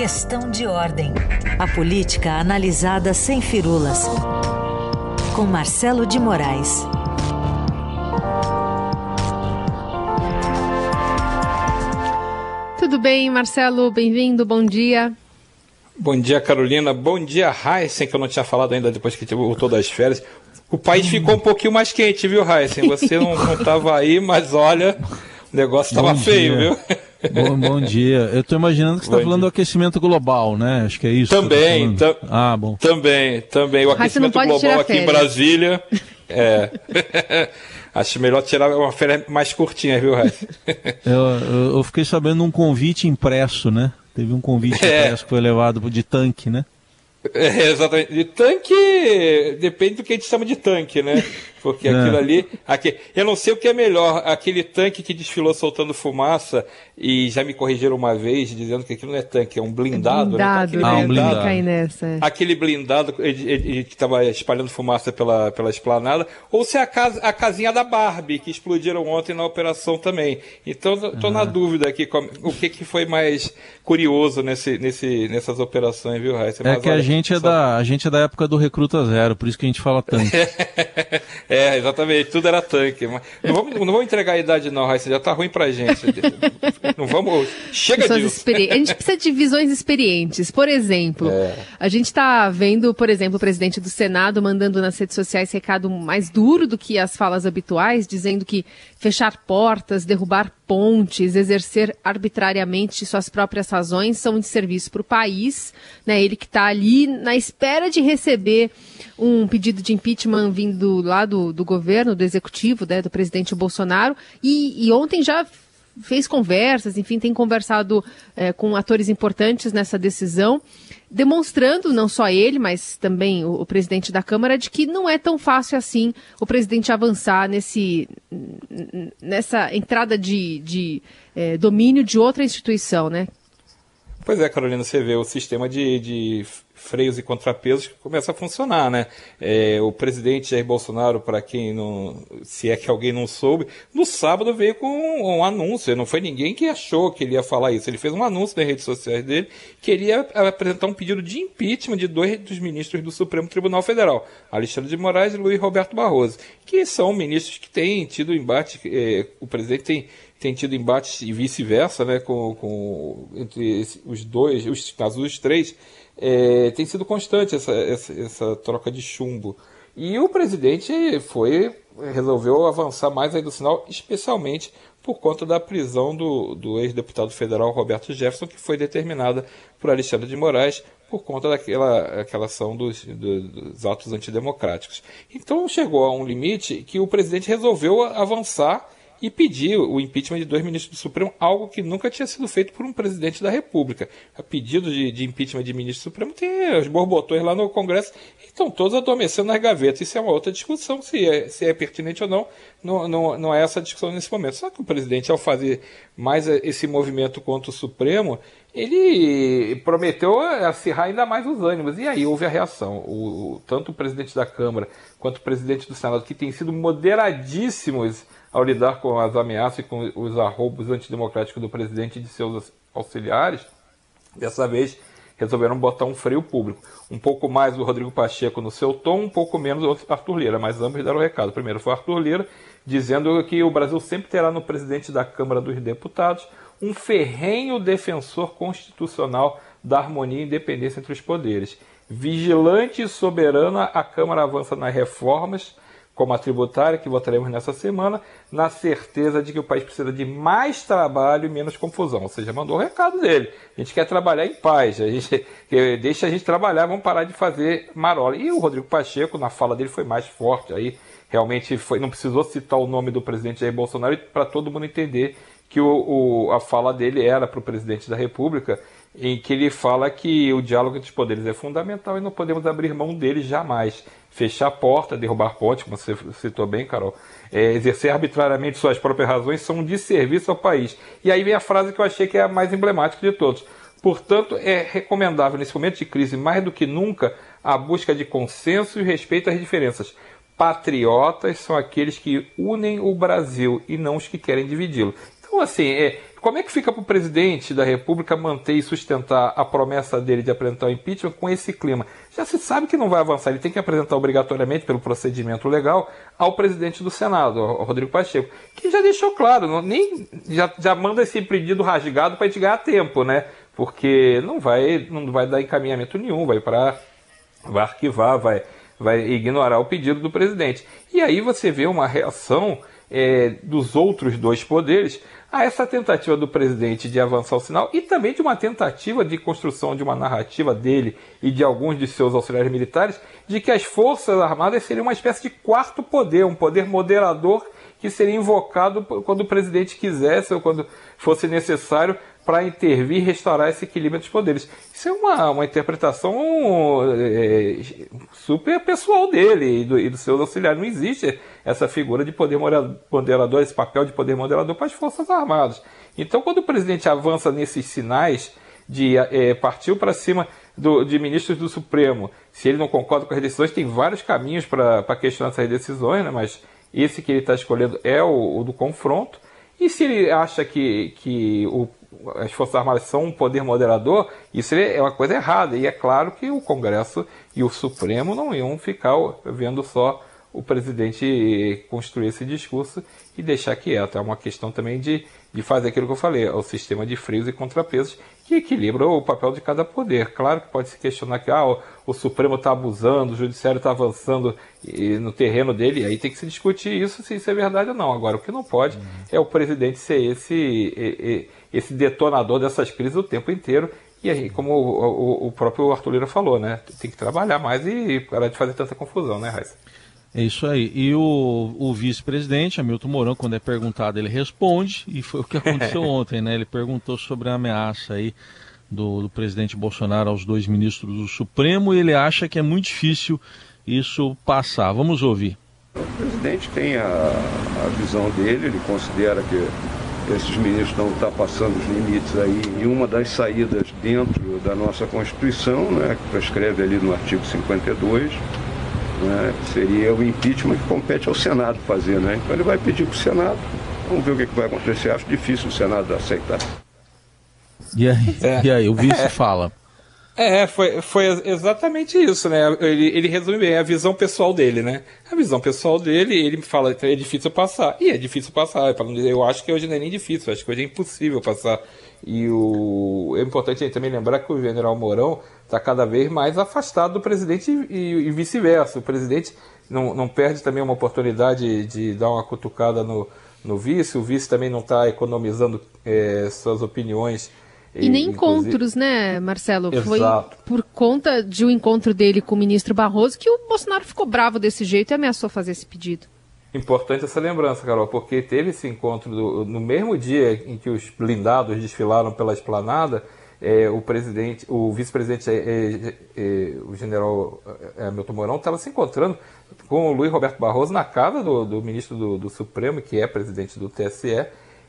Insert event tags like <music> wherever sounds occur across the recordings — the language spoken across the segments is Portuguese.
Questão de ordem. A política analisada sem firulas. Com Marcelo de Moraes. Tudo bem, Marcelo? Bem-vindo, bom dia. Bom dia, Carolina. Bom dia, Heisen, que eu não tinha falado ainda depois que voltou das férias. O país ficou um pouquinho mais quente, viu, Heisen? Você não estava aí, mas olha, o negócio estava feio, viu? Bom, bom, dia. Eu estou imaginando que você está falando do aquecimento global, né? Acho que é isso. Também. Tá ah, bom. Também, também. O aquecimento global aqui em Brasília. É. <laughs> Acho melhor tirar uma férias mais curtinha, viu, Raíssa? <laughs> eu, eu, eu, fiquei sabendo um convite impresso, né? Teve um convite <laughs> é. impresso que foi levado de tanque, né? É, exatamente. De tanque, depende do que a gente chama de tanque, né? Porque é. aquilo ali. Aqui, eu não sei o que é melhor, aquele tanque que desfilou soltando fumaça, e já me corrigiram uma vez, dizendo que aquilo não é tanque, é um blindado. É blindado, né? Ah, um blindado. Cair nessa. É. Aquele blindado que estava espalhando fumaça pela, pela esplanada, ou se é a, casa, a casinha da Barbie, que explodiram ontem na operação também. Então, estou uhum. na dúvida aqui o que, que foi mais curioso nesse, nesse, nessas operações, viu, Raíssa? É que a gente é, da, a gente é da época do Recruta Zero, por isso que a gente fala tanque. <laughs> é, exatamente, tudo era tanque. Mas não vamos, não vamos entregar a idade, não, Raíssa, já tá ruim pra gente. Não vamos. Chega Pessoas disso. Experi... A gente precisa de visões experientes. Por exemplo, é. a gente está vendo, por exemplo, o presidente do Senado mandando nas redes sociais recado mais duro do que as falas habituais, dizendo que fechar portas, derrubar pontes, exercer arbitrariamente suas próprias razões são de serviço para o país. Né? Ele que está ali na espera de receber um pedido de impeachment vindo lá do, do governo, do executivo, né, do presidente Bolsonaro. E, e ontem já fez conversas, enfim, tem conversado é, com atores importantes nessa decisão, demonstrando, não só ele, mas também o, o, presidente da Câmara, de que não é tão fácil assim o presidente avançar nesse, nessa entrada de, de é, domínio de outra instituição, né? Pois é, Carolina, você vê o sistema de, de freios e contrapesos que começa a funcionar, né? É, o presidente Jair Bolsonaro, para quem não, se é que alguém não soube, no sábado veio com um, um, anúncio. Não foi ninguém que achou que ele ia falar isso. Ele fez um anúncio nas redes sociais dele que ele ia apresentar um pedido de impeachment de dois dos ministros do Supremo Tribunal Federal, Alexandre de Moraes e Luiz Roberto Barroso, que são ministros que têm tido embate. É, o presidente tem tem tido embates e vice-versa, né, com, com, entre os dois, os casos os três, é, tem sido constante essa, essa, essa, troca de chumbo. E o presidente foi resolveu avançar mais aí do sinal, especialmente por conta da prisão do, do ex-deputado federal Roberto Jefferson, que foi determinada por Alexandre de Moraes por conta daquela aquela ação dos, dos atos antidemocráticos. Então chegou a um limite que o presidente resolveu avançar e pediu o impeachment de dois ministros do Supremo, algo que nunca tinha sido feito por um presidente da República. A pedido de, de impeachment de ministro do Supremo tem os borbotões lá no Congresso e estão todos adormecendo nas gavetas. Isso é uma outra discussão, se é, se é pertinente ou não, não, não, não é essa discussão nesse momento. Só que o presidente, ao fazer mais esse movimento contra o Supremo, ele prometeu acirrar ainda mais os ânimos. E aí houve a reação. O, tanto o presidente da Câmara quanto o presidente do Senado, que têm sido moderadíssimos ao lidar com as ameaças e com os arroubos antidemocráticos do presidente e de seus auxiliares, dessa vez resolveram botar um freio público. Um pouco mais o Rodrigo Pacheco no seu tom, um pouco menos o Arthur Lira, mas ambos deram o recado. Primeiro foi o Arthur Lira, dizendo que o Brasil sempre terá no presidente da Câmara dos Deputados um ferrenho defensor constitucional da harmonia e independência entre os poderes. Vigilante e soberana, a Câmara avança nas reformas como a tributária, que votaremos nessa semana, na certeza de que o país precisa de mais trabalho e menos confusão. Ou seja, mandou o recado dele. A gente quer trabalhar em paz, a gente <laughs> deixa a gente trabalhar, vamos parar de fazer marola. E o Rodrigo Pacheco, na fala dele, foi mais forte. Aí realmente foi, não precisou citar o nome do presidente Jair Bolsonaro para todo mundo entender que o, o, a fala dele era para o presidente da República, em que ele fala que o diálogo entre os poderes é fundamental e não podemos abrir mão dele jamais fechar a porta, derrubar ponte, como você citou bem, Carol, é, exercer arbitrariamente suas próprias razões são de serviço ao país. E aí vem a frase que eu achei que é a mais emblemática de todos. Portanto, é recomendável nesse momento de crise, mais do que nunca, a busca de consenso e respeito às diferenças. Patriotas são aqueles que unem o Brasil e não os que querem dividi-lo. Então, assim, é, como é que fica para o presidente da República manter e sustentar a promessa dele de apresentar o impeachment com esse clima? Já se sabe que não vai avançar, ele tem que apresentar obrigatoriamente, pelo procedimento legal, ao presidente do Senado, ao Rodrigo Pacheco, que já deixou claro, não, nem já, já manda esse pedido rasgado para a gente ganhar tempo, né? Porque não vai, não vai dar encaminhamento nenhum, vai para vai arquivar, vai, vai ignorar o pedido do presidente. E aí você vê uma reação é, dos outros dois poderes a essa tentativa do presidente de avançar o sinal e também de uma tentativa de construção de uma narrativa dele e de alguns de seus auxiliares militares de que as Forças Armadas seriam uma espécie de quarto poder, um poder moderador que seria invocado quando o presidente quisesse ou quando fosse necessário para intervir e restaurar esse equilíbrio dos poderes. Isso é uma, uma interpretação é, super pessoal dele e, do, e dos seus auxiliares. Não existe essa figura de poder moderador, esse papel de poder moderador para as Forças Armadas. Então, quando o presidente avança nesses sinais de é, partiu para cima do, de ministros do Supremo, se ele não concorda com as decisões, tem vários caminhos para questionar essas decisões, né? mas esse que ele está escolhendo é o, o do confronto. E se ele acha que, que o as Forças Armadas são um poder moderador, isso é uma coisa errada. E é claro que o Congresso e o Supremo não iam ficar vendo só o presidente construir esse discurso e deixar quieto. É uma questão também de, de fazer aquilo que eu falei, o sistema de freios e contrapesos que equilibra o papel de cada poder. Claro que pode se questionar que ah, o, o Supremo está abusando, o Judiciário está avançando e, no terreno dele, aí tem que se discutir isso, se isso é verdade ou não. Agora, o que não pode uhum. é o presidente ser esse, esse detonador dessas crises o tempo inteiro e aí, como o, o, o, próprio Arthur Lira falou, né? Tem que trabalhar mais e parar de fazer tanta confusão, né, Raíssa? É isso aí. E o, o vice-presidente, Hamilton Mourão, quando é perguntado, ele responde, e foi o que aconteceu <laughs> ontem, né? Ele perguntou sobre a ameaça aí do, do, presidente Bolsonaro aos dois ministros do Supremo e ele acha que é muito difícil isso passar. Vamos ouvir. O presidente tem a, a visão dele, ele considera que esses ministros não estão passando os limites aí e uma das saídas dentro da nossa Constituição, né, que prescreve ali no artigo 52, né, seria o impeachment que compete ao Senado fazer. Né? Então ele vai pedir para o Senado, vamos ver o que, que vai acontecer. Acho difícil o Senado aceitar. E aí, é. e aí o vice fala. É, foi, foi exatamente isso, né? Ele, ele resume bem a visão pessoal dele, né? A visão pessoal dele, ele fala que é difícil passar. E é difícil passar. Eu acho que hoje não é nem difícil, acho que hoje é impossível passar. E o, é importante também lembrar que o general Mourão está cada vez mais afastado do presidente e, e vice-versa. O presidente não, não perde também uma oportunidade de dar uma cutucada no, no vice, o vice também não está economizando é, suas opiniões. E, nem encontros, né, Marcelo? Exato. Foi por conta de um encontro dele com o ministro Barroso que o Bolsonaro ficou bravo desse jeito e ameaçou fazer esse pedido. Importante essa lembrança, Carol, porque teve esse encontro do, no mesmo dia em que os blindados desfilaram pela esplanada, é, o presidente, o vice-presidente, é, é, é o general é, Hamilton Mourão, estava se encontrando com o Luiz Roberto Barroso na casa do, do ministro do, do, Supremo, que é presidente do TSE,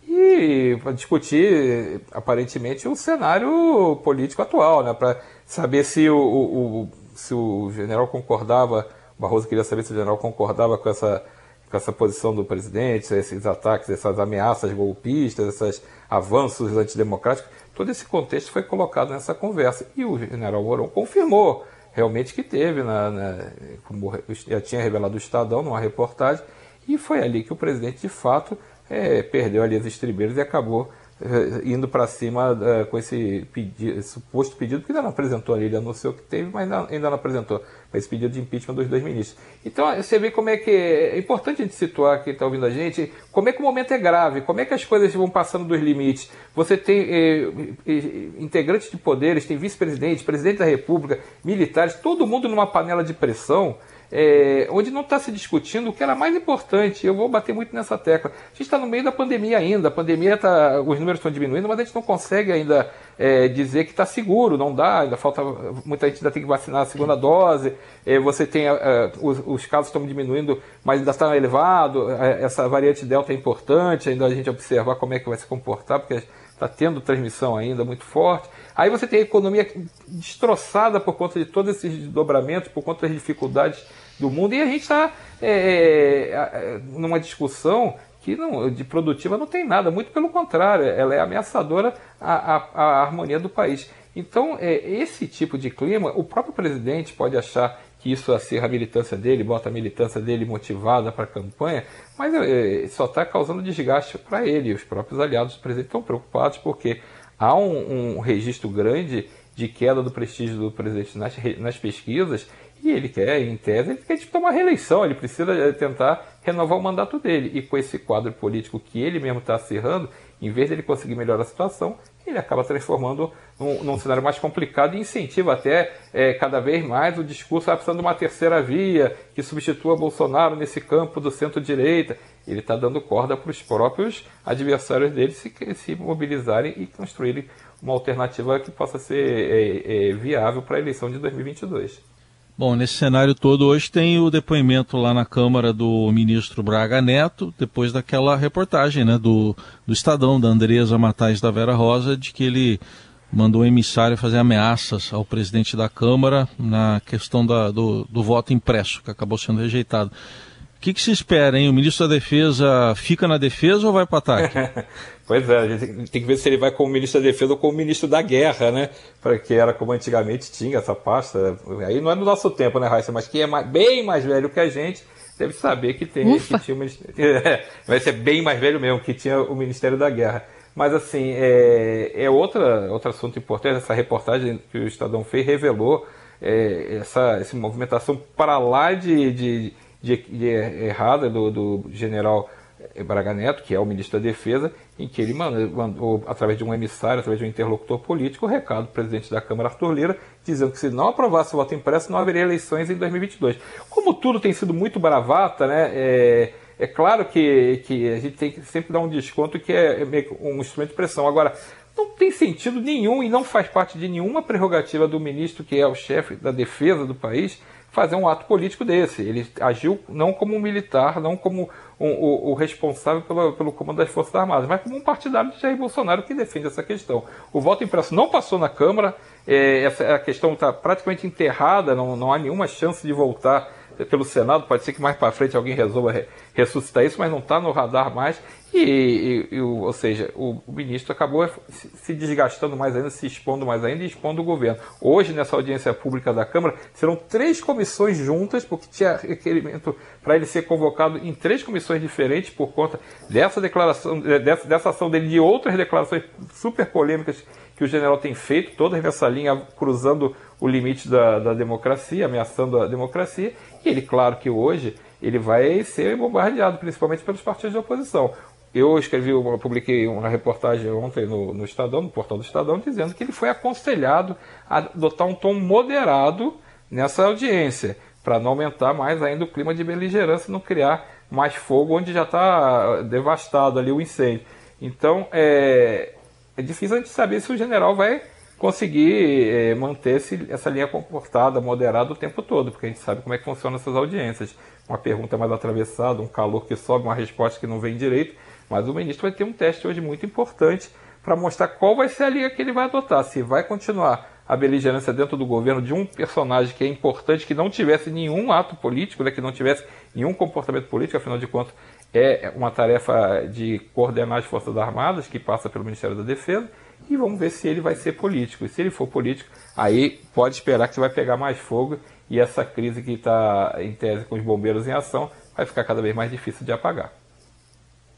e para discutir aparentemente o cenário político atual, né, para saber se o, o, se o general concordava, Barroso queria saber se o general concordava com essa com essa posição do presidente, esses ataques, essas ameaças golpistas, esses avanços antidemocráticos, todo esse contexto foi colocado nessa conversa. E o general Mourão confirmou realmente que teve, na, na, como já tinha revelado o Estadão numa reportagem, e foi ali que o presidente de fato é, perdeu ali as estribeiras e acabou indo para cima é, com esse, pedido, esse suposto pedido, que ainda não apresentou ali, ele anunciou que teve, mas ainda, ainda não apresentou, esse pedido de impeachment dos dois ministros. Então você vê como é que é, é importante a gente situar, quem está ouvindo a gente, como é que o momento é grave, como é que as coisas vão passando dos limites. Você tem é, integrantes de poderes, tem vice-presidente, presidente da república, militares, todo mundo numa panela de pressão é, onde não está se discutindo o que era mais importante. Eu vou bater muito nessa tecla. A gente está no meio da pandemia ainda, a pandemia tá, os números estão diminuindo, mas a gente não consegue ainda é, dizer que está seguro, não dá, ainda falta, muita gente ainda tem que vacinar a segunda dose, é, você tem, é, os, os, casos estão diminuindo, mas ainda está elevado, é, essa variante Delta é importante, ainda a gente observar como é que vai se comportar, porque está tendo transmissão ainda muito forte. Aí você tem a economia destroçada por conta de todos esses desdobramentos, por conta das dificuldades do mundo, e a gente está é, é, é, numa discussão que não, de produtiva não tem nada, muito pelo contrário, ela é ameaçadora à, à, à harmonia do país. Então, é, esse tipo de clima, o próprio presidente pode achar que isso acirra a militância dele, bota a militância dele motivada para a campanha, mas é, só está causando desgaste para ele. Os próprios aliados do presidente estão preocupados porque há um, um registro grande de queda do prestígio do presidente nas, nas pesquisas e ele quer, em tese, ele quer disputar uma reeleição, ele precisa eh, tentar renovar o mandato dele. E com esse quadro político que ele mesmo está acirrando, em vez dele conseguir melhorar a situação, ele acaba transformando num, num cenário mais complicado e incentiva até é, cada vez mais o discurso ah, precisando de uma terceira via que substitua Bolsonaro nesse campo do centro-direita. Ele está dando corda para os próprios adversários dele se, se mobilizarem e construírem uma alternativa que possa ser é, é, viável para a eleição de 2022. Bom, nesse cenário todo, hoje tem o depoimento lá na Câmara do ministro Braga Neto, depois daquela reportagem né, do, do Estadão, da Andresa Matais da Vera Rosa, de que ele mandou um emissário fazer ameaças ao presidente da Câmara na questão da, do, do voto impresso, que acabou sendo rejeitado. O que, que, se espera, hein? O ministro da Defesa fica na defesa ou vai para ataque? <laughs> pois é, a gente tem que ver se ele vai como ministro da Defesa ou como ministro da Guerra, né? Para que era como antigamente tinha essa pasta. Aí não é no nosso tempo, né, Raíssa? Mas quem é mais, bem mais velho que a gente deve saber que tem que tinha o ministério. <laughs> É, vai ser bem mais velho mesmo, que tinha o Ministério da Guerra. Mas assim, é, é outra, outro assunto importante, essa reportagem que o Estadão fez revelou é, essa, essa movimentação para lá de, de de, de errada do, do general Braga Neto, que é o ministro da Defesa, em que ele mandou, através de um emissário, através de um interlocutor político, o recado do presidente da Câmara, Arthur Lira, dizendo que se não aprovasse o voto impresso, não haveria eleições em 2022. Como tudo tem sido muito bravata, né, é, é claro que, que a gente tem que sempre dar um desconto que é, é um instrumento de pressão. Agora, não tem sentido nenhum e não faz parte de nenhuma prerrogativa do ministro, que é o chefe da defesa do país, fazer um ato político desse. Ele agiu não como um militar, não como um, o, responsável pelo, pelo comando das Forças Armadas, mas como um partidário de Jair Bolsonaro que defende essa questão. O voto impresso não passou na Câmara, é, essa, a questão está praticamente enterrada, não, não há nenhuma chance de voltar pelo Senado, pode ser que mais para frente alguém resolva re, ressuscitar isso, mas não está no radar mais. E, e, e, ou seja, o, o, ministro acabou se desgastando mais ainda, se expondo mais ainda e expondo o governo. Hoje, nessa audiência pública da Câmara, serão três comissões juntas, porque tinha requerimento para ele ser convocado em três comissões diferentes por conta dessa declaração, dessa, dessa ação dele de outras declarações super polêmicas que o general tem feito, todas nessa linha cruzando o limite da, da democracia, ameaçando a democracia. E ele, claro que hoje, ele vai ser bombardeado, principalmente pelos partidos de oposição. Eu escrevi, publiquei uma reportagem ontem no, no Estadão, no portal do Estadão, dizendo que ele foi aconselhado a adotar um tom moderado nessa audiência, para não aumentar mais ainda o clima de beligerância, não criar mais fogo onde já está devastado ali o incêndio. Então, é, é difícil a gente saber se o general vai conseguir é, manter esse, essa linha comportada, moderada o tempo todo, porque a gente sabe como é que funcionam essas audiências. Uma pergunta mais atravessada, um calor que sobe, uma resposta que não vem direito. Mas o ministro vai ter um teste hoje muito importante para mostrar qual vai ser a linha que ele vai adotar. Se vai continuar a beligerância dentro do governo de um personagem que é importante, que não tivesse nenhum ato político, né, que não tivesse nenhum comportamento político, afinal de contas, é uma tarefa de coordenar as Forças Armadas, que passa pelo Ministério da Defesa, e vamos ver se ele vai ser político. E se ele for político, aí pode esperar que vai pegar mais fogo e essa crise que está em tese com os bombeiros em ação vai ficar cada vez mais difícil de apagar.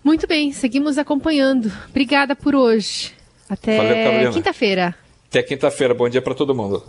Muito bem, seguimos acompanhando. Obrigada por hoje. Até quinta-feira. Até quinta-feira. Bom dia para todo mundo.